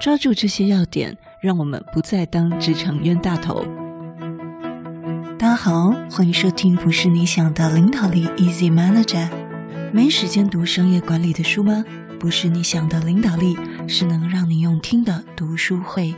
抓住这些要点，让我们不再当职场冤大头。大家好，欢迎收听《不是你想的领导力》，Easy Manager。没时间读商业管理的书吗？不是你想的领导力，是能让你用听的读书会。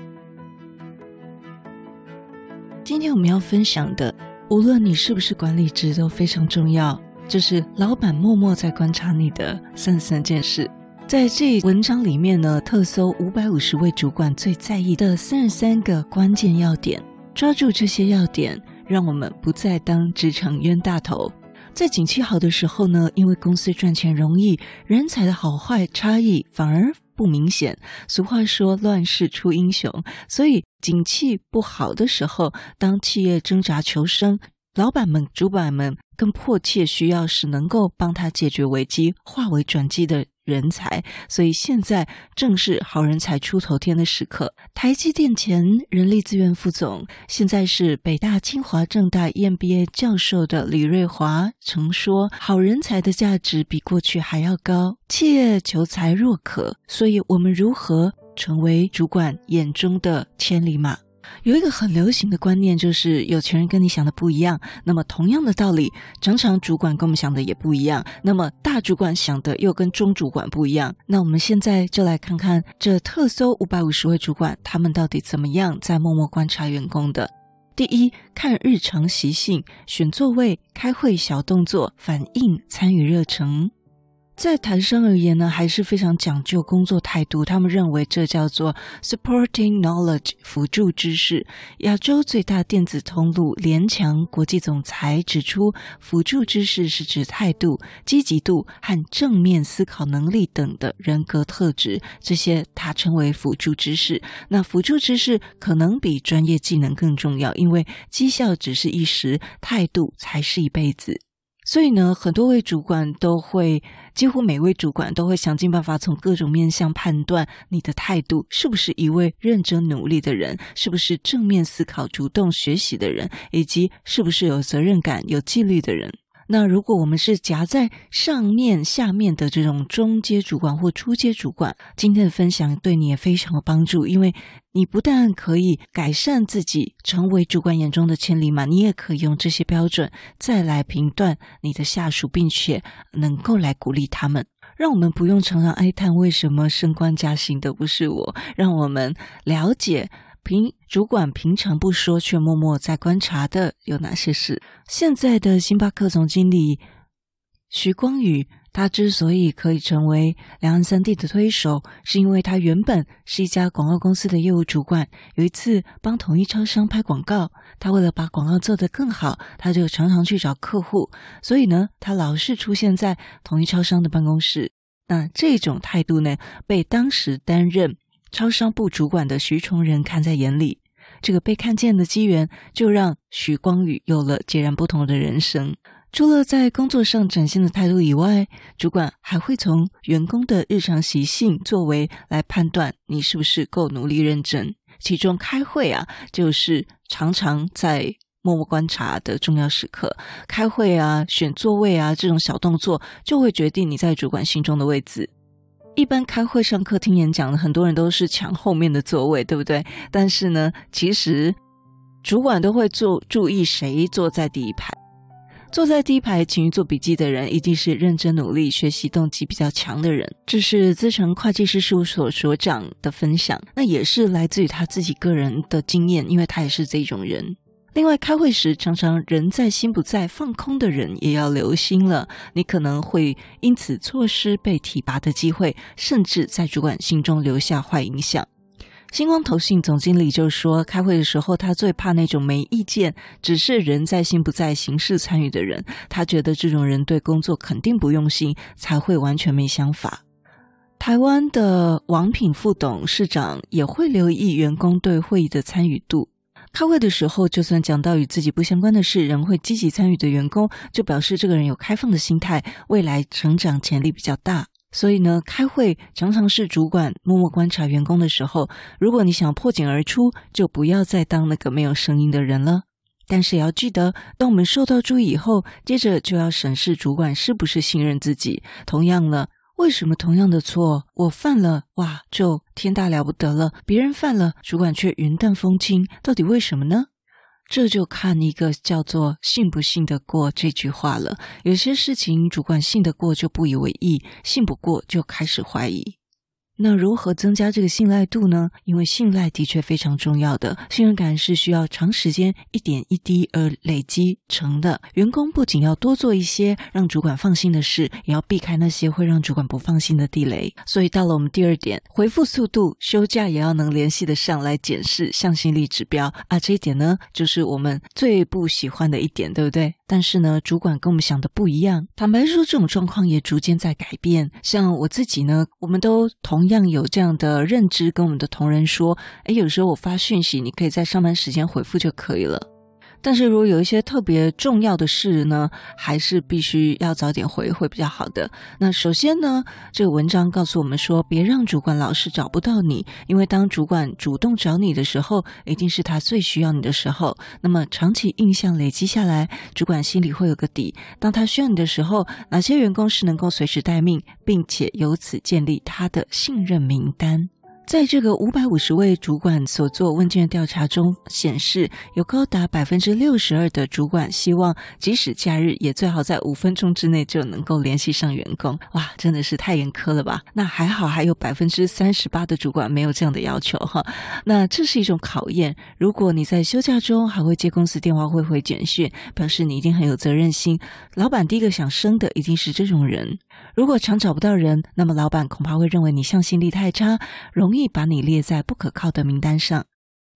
今天我们要分享的，无论你是不是管理职，都非常重要，就是老板默默在观察你的三三件事。在这文章里面呢，特搜五百五十位主管最在意的三十三个关键要点，抓住这些要点，让我们不再当职场冤大头。在景气好的时候呢，因为公司赚钱容易，人才的好坏差异反而不明显。俗话说“乱世出英雄”，所以景气不好的时候，当企业挣扎求生，老板们、主管们更迫切需要是能够帮他解决危机、化为转机的人才，所以现在正是好人才出头天的时刻。台积电前人力资源副总，现在是北大、清华、正大 EMBA 教授的李瑞华曾说：“好人才的价值比过去还要高，企业求才若渴。”所以，我们如何成为主管眼中的千里马？有一个很流行的观念，就是有钱人跟你想的不一样。那么同样的道理，常常主管跟我们想的也不一样。那么大主管想的又跟中主管不一样。那我们现在就来看看这特搜五百五十位主管，他们到底怎么样在默默观察员工的。第一，看日常习性，选座位、开会小动作，反应参与热忱。在台商而言呢，还是非常讲究工作态度。他们认为这叫做 supporting knowledge，辅助知识。亚洲最大电子通路联强国际总裁指出，辅助知识是指态度、积极度和正面思考能力等的人格特质，这些他称为辅助知识。那辅助知识可能比专业技能更重要，因为绩效只是一时，态度才是一辈子。所以呢，很多位主管都会，几乎每位主管都会想尽办法从各种面向判断你的态度是不是一位认真努力的人，是不是正面思考、主动学习的人，以及是不是有责任感、有纪律的人。那如果我们是夹在上面、下面的这种中阶主管或初阶主管，今天的分享对你也非常有帮助，因为你不但可以改善自己，成为主管眼中的千里马，你也可以用这些标准再来评断你的下属，并且能够来鼓励他们。让我们不用常常哀叹为什么升官加薪的不是我，让我们了解。平主管平常不说，却默默在观察的有哪些事？现在的星巴克总经理徐光宇，他之所以可以成为两岸三地的推手，是因为他原本是一家广告公司的业务主管。有一次帮统一超商拍广告，他为了把广告做得更好，他就常常去找客户，所以呢，他老是出现在统一超商的办公室。那这种态度呢，被当时担任。超商部主管的徐崇仁看在眼里，这个被看见的机缘，就让徐光宇有了截然不同的人生。除了在工作上展现的态度以外，主管还会从员工的日常习性、作为来判断你是不是够努力认真。其中开会啊，就是常常在默默观察的重要时刻。开会啊，选座位啊，这种小动作就会决定你在主管心中的位置。一般开会上课听演讲的很多人都是抢后面的座位，对不对？但是呢，其实主管都会做注意谁坐在第一排。坐在第一排勤于做笔记的人，一定是认真努力、学习动机比较强的人。这是资诚会计师事务所所长的分享，那也是来自于他自己个人的经验，因为他也是这种人。另外，开会时常常人在心不在，放空的人也要留心了。你可能会因此错失被提拔的机会，甚至在主管心中留下坏影响。星光投信总经理就说，开会的时候他最怕那种没意见，只是人在心不在，形式参与的人。他觉得这种人对工作肯定不用心，才会完全没想法。台湾的王品副董事长也会留意员工对会议的参与度。开会的时候，就算讲到与自己不相关的事，仍会积极参与的员工，就表示这个人有开放的心态，未来成长潜力比较大。所以呢，开会常常是主管默默观察员工的时候。如果你想要破茧而出，就不要再当那个没有声音的人了。但是也要记得，当我们受到注意以后，接着就要审视主管是不是信任自己。同样了。为什么同样的错我犯了，哇，就天大了不得了，别人犯了，主管却云淡风轻，到底为什么呢？这就看一个叫做“信不信得过”这句话了。有些事情主管信得过就不以为意，信不过就开始怀疑。那如何增加这个信赖度呢？因为信赖的确非常重要的，信任感是需要长时间一点一滴而累积成的。员工不仅要多做一些让主管放心的事，也要避开那些会让主管不放心的地雷。所以到了我们第二点，回复速度，休假也要能联系得上来检视向心力指标啊。这一点呢，就是我们最不喜欢的一点，对不对？但是呢，主管跟我们想的不一样。坦白说，这种状况也逐渐在改变。像我自己呢，我们都同。样有这样的认知，跟我们的同仁说：“哎，有时候我发讯息，你可以在上班时间回复就可以了。”但是如果有一些特别重要的事呢，还是必须要早点回会比较好的。那首先呢，这个文章告诉我们说，别让主管老是找不到你，因为当主管主动找你的时候，一定是他最需要你的时候。那么长期印象累积下来，主管心里会有个底。当他需要你的时候，哪些员工是能够随时待命，并且由此建立他的信任名单。在这个五百五十位主管所做问卷调查中显示，有高达百分之六十二的主管希望，即使假日也最好在五分钟之内就能够联系上员工。哇，真的是太严苛了吧？那还好，还有百分之三十八的主管没有这样的要求哈。那这是一种考验。如果你在休假中还会接公司电话、会回简讯，表示你一定很有责任心。老板第一个想升的一定是这种人。如果常找不到人，那么老板恐怕会认为你向心力太差，容易把你列在不可靠的名单上。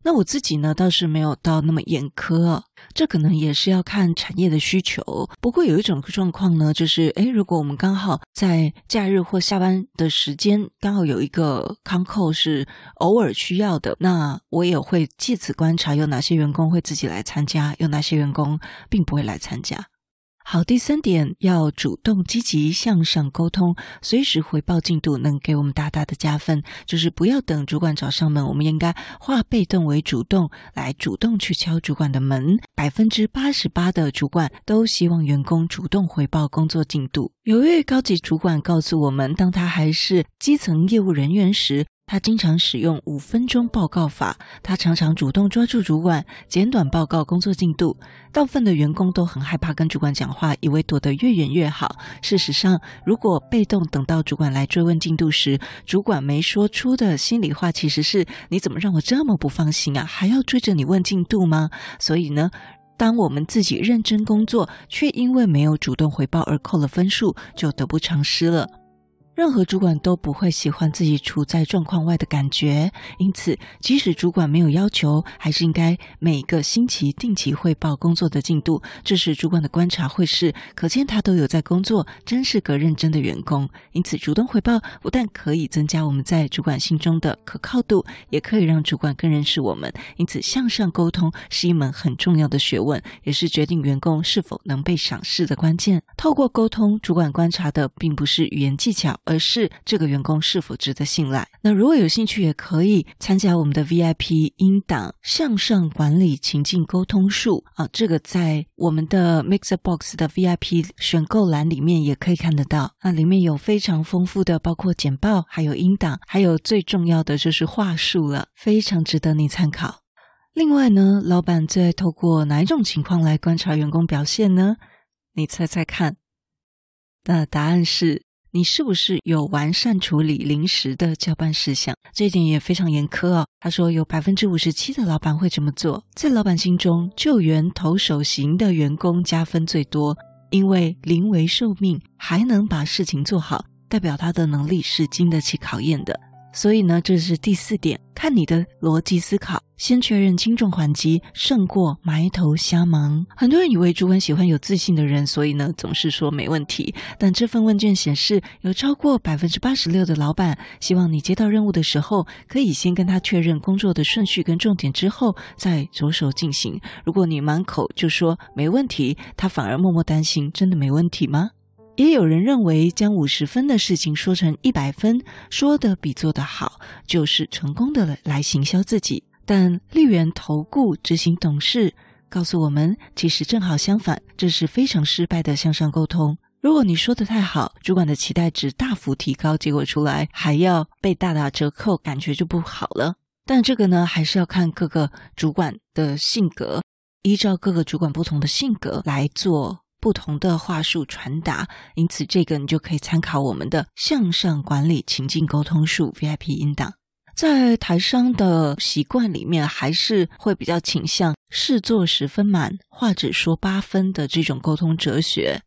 那我自己呢，倒是没有到那么严苛，这可能也是要看产业的需求。不过有一种状况呢，就是诶，如果我们刚好在假日或下班的时间，刚好有一个 call 是偶尔需要的，那我也会借此观察有哪些员工会自己来参加，有哪些员工并不会来参加。好，第三点要主动积极向上沟通，随时回报进度，能给我们大大的加分。就是不要等主管找上门，我们应该化被动为主动，来主动去敲主管的门。百分之八十八的主管都希望员工主动回报工作进度。有一位高级主管告诉我们，当他还是基层业务人员时，他经常使用五分钟报告法，他常常主动抓住主管，简短报告工作进度。大部分的员工都很害怕跟主管讲话，以为躲得越远越好。事实上，如果被动等到主管来追问进度时，主管没说出的心里话其实是：你怎么让我这么不放心啊？还要追着你问进度吗？所以呢，当我们自己认真工作，却因为没有主动回报而扣了分数，就得不偿失了。任何主管都不会喜欢自己处在状况外的感觉，因此，即使主管没有要求，还是应该每个星期定期汇报工作的进度。这时，主管的观察会是，可见他都有在工作，真是个认真的员工。因此，主动汇报不但可以增加我们在主管心中的可靠度，也可以让主管更认识我们。因此，向上沟通是一门很重要的学问，也是决定员工是否能被赏识的关键。透过沟通，主管观察的并不是语言技巧。而是这个员工是否值得信赖？那如果有兴趣，也可以参加我们的 VIP 音档向上管理情境沟通术啊，这个在我们的 Mixbox 的 VIP 选购栏里面也可以看得到。那里面有非常丰富的，包括简报，还有音档，还有最重要的就是话术了，非常值得你参考。另外呢，老板最爱透过哪一种情况来观察员工表现呢？你猜猜看？那答案是。你是不是有完善处理临时的交办事项？这一点也非常严苛哦。他说有百分之五十七的老板会这么做。在老板心中，救援投手型的员工加分最多，因为临危受命还能把事情做好，代表他的能力是经得起考验的。所以呢，这是第四点，看你的逻辑思考，先确认轻重缓急，胜过埋头瞎忙。很多人以为主管喜欢有自信的人，所以呢，总是说没问题。但这份问卷显示，有超过百分之八十六的老板希望你接到任务的时候，可以先跟他确认工作的顺序跟重点之后，再着手进行。如果你满口就说没问题，他反而默默担心，真的没问题吗？也有人认为，将五十分的事情说成一百分，说得比做得好，就是成功的了来行销自己。但立源投顾执行董事告诉我们，其实正好相反，这是非常失败的向上沟通。如果你说的太好，主管的期待值大幅提高，结果出来还要被大打折扣，感觉就不好了。但这个呢，还是要看各个主管的性格，依照各个主管不同的性格来做不同的话术传达。因此，这个你就可以参考我们的向上管理情境沟通术 VIP 音档。在台商的习惯里面，还是会比较倾向事做十分满，话只说八分的这种沟通哲学。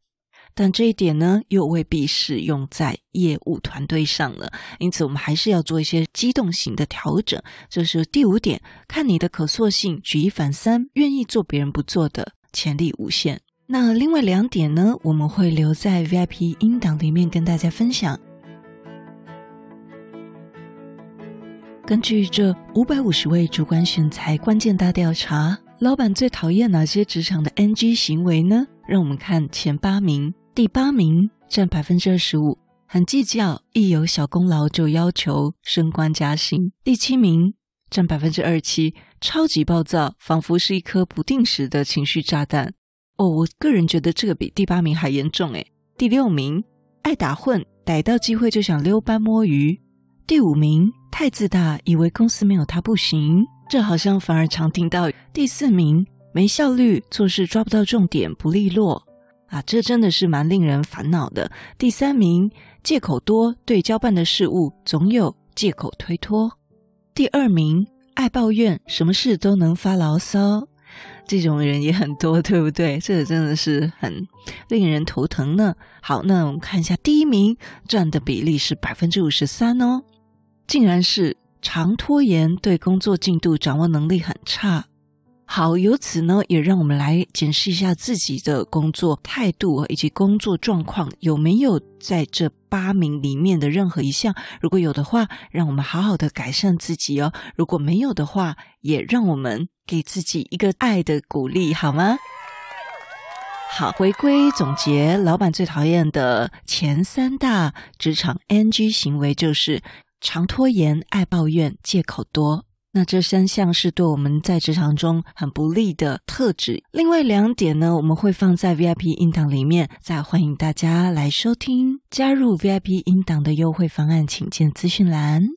但这一点呢，又未必适用在业务团队上了。因此，我们还是要做一些机动型的调整。这是第五点，看你的可塑性，举一反三，愿意做别人不做的，潜力无限。那另外两点呢，我们会留在 VIP 音档里面跟大家分享。根据这五百五十位主管选材关键大调查，老板最讨厌哪些职场的 NG 行为呢？让我们看前八名。第八名占百分之二十五，很计较，一有小功劳就要求升官加薪。第七名占百分之二十七，超级暴躁，仿佛是一颗不定时的情绪炸弹。哦，我个人觉得这个比第八名还严重诶。第六名爱打混，逮到机会就想溜班摸鱼。第五名太自大，以为公司没有他不行，这好像反而常听到。第四名没效率，做事抓不到重点，不利落。啊，这真的是蛮令人烦恼的。第三名，借口多，对交办的事物总有借口推脱。第二名，爱抱怨，什么事都能发牢骚，这种人也很多，对不对？这真的是很令人头疼呢。好，那我们看一下第一名占的比例是百分之五十三哦，竟然是常拖延，对工作进度掌握能力很差。好，由此呢，也让我们来检视一下自己的工作态度以及工作状况有没有在这八名里面的任何一项。如果有的话，让我们好好的改善自己哦；如果没有的话，也让我们给自己一个爱的鼓励，好吗？好，回归总结，老板最讨厌的前三大职场 NG 行为就是常拖延、爱抱怨、借口多。那这三项是对我们在职场中很不利的特质。另外两点呢，我们会放在 VIP 音档里面，再欢迎大家来收听。加入 VIP 音档的优惠方案，请见资讯栏。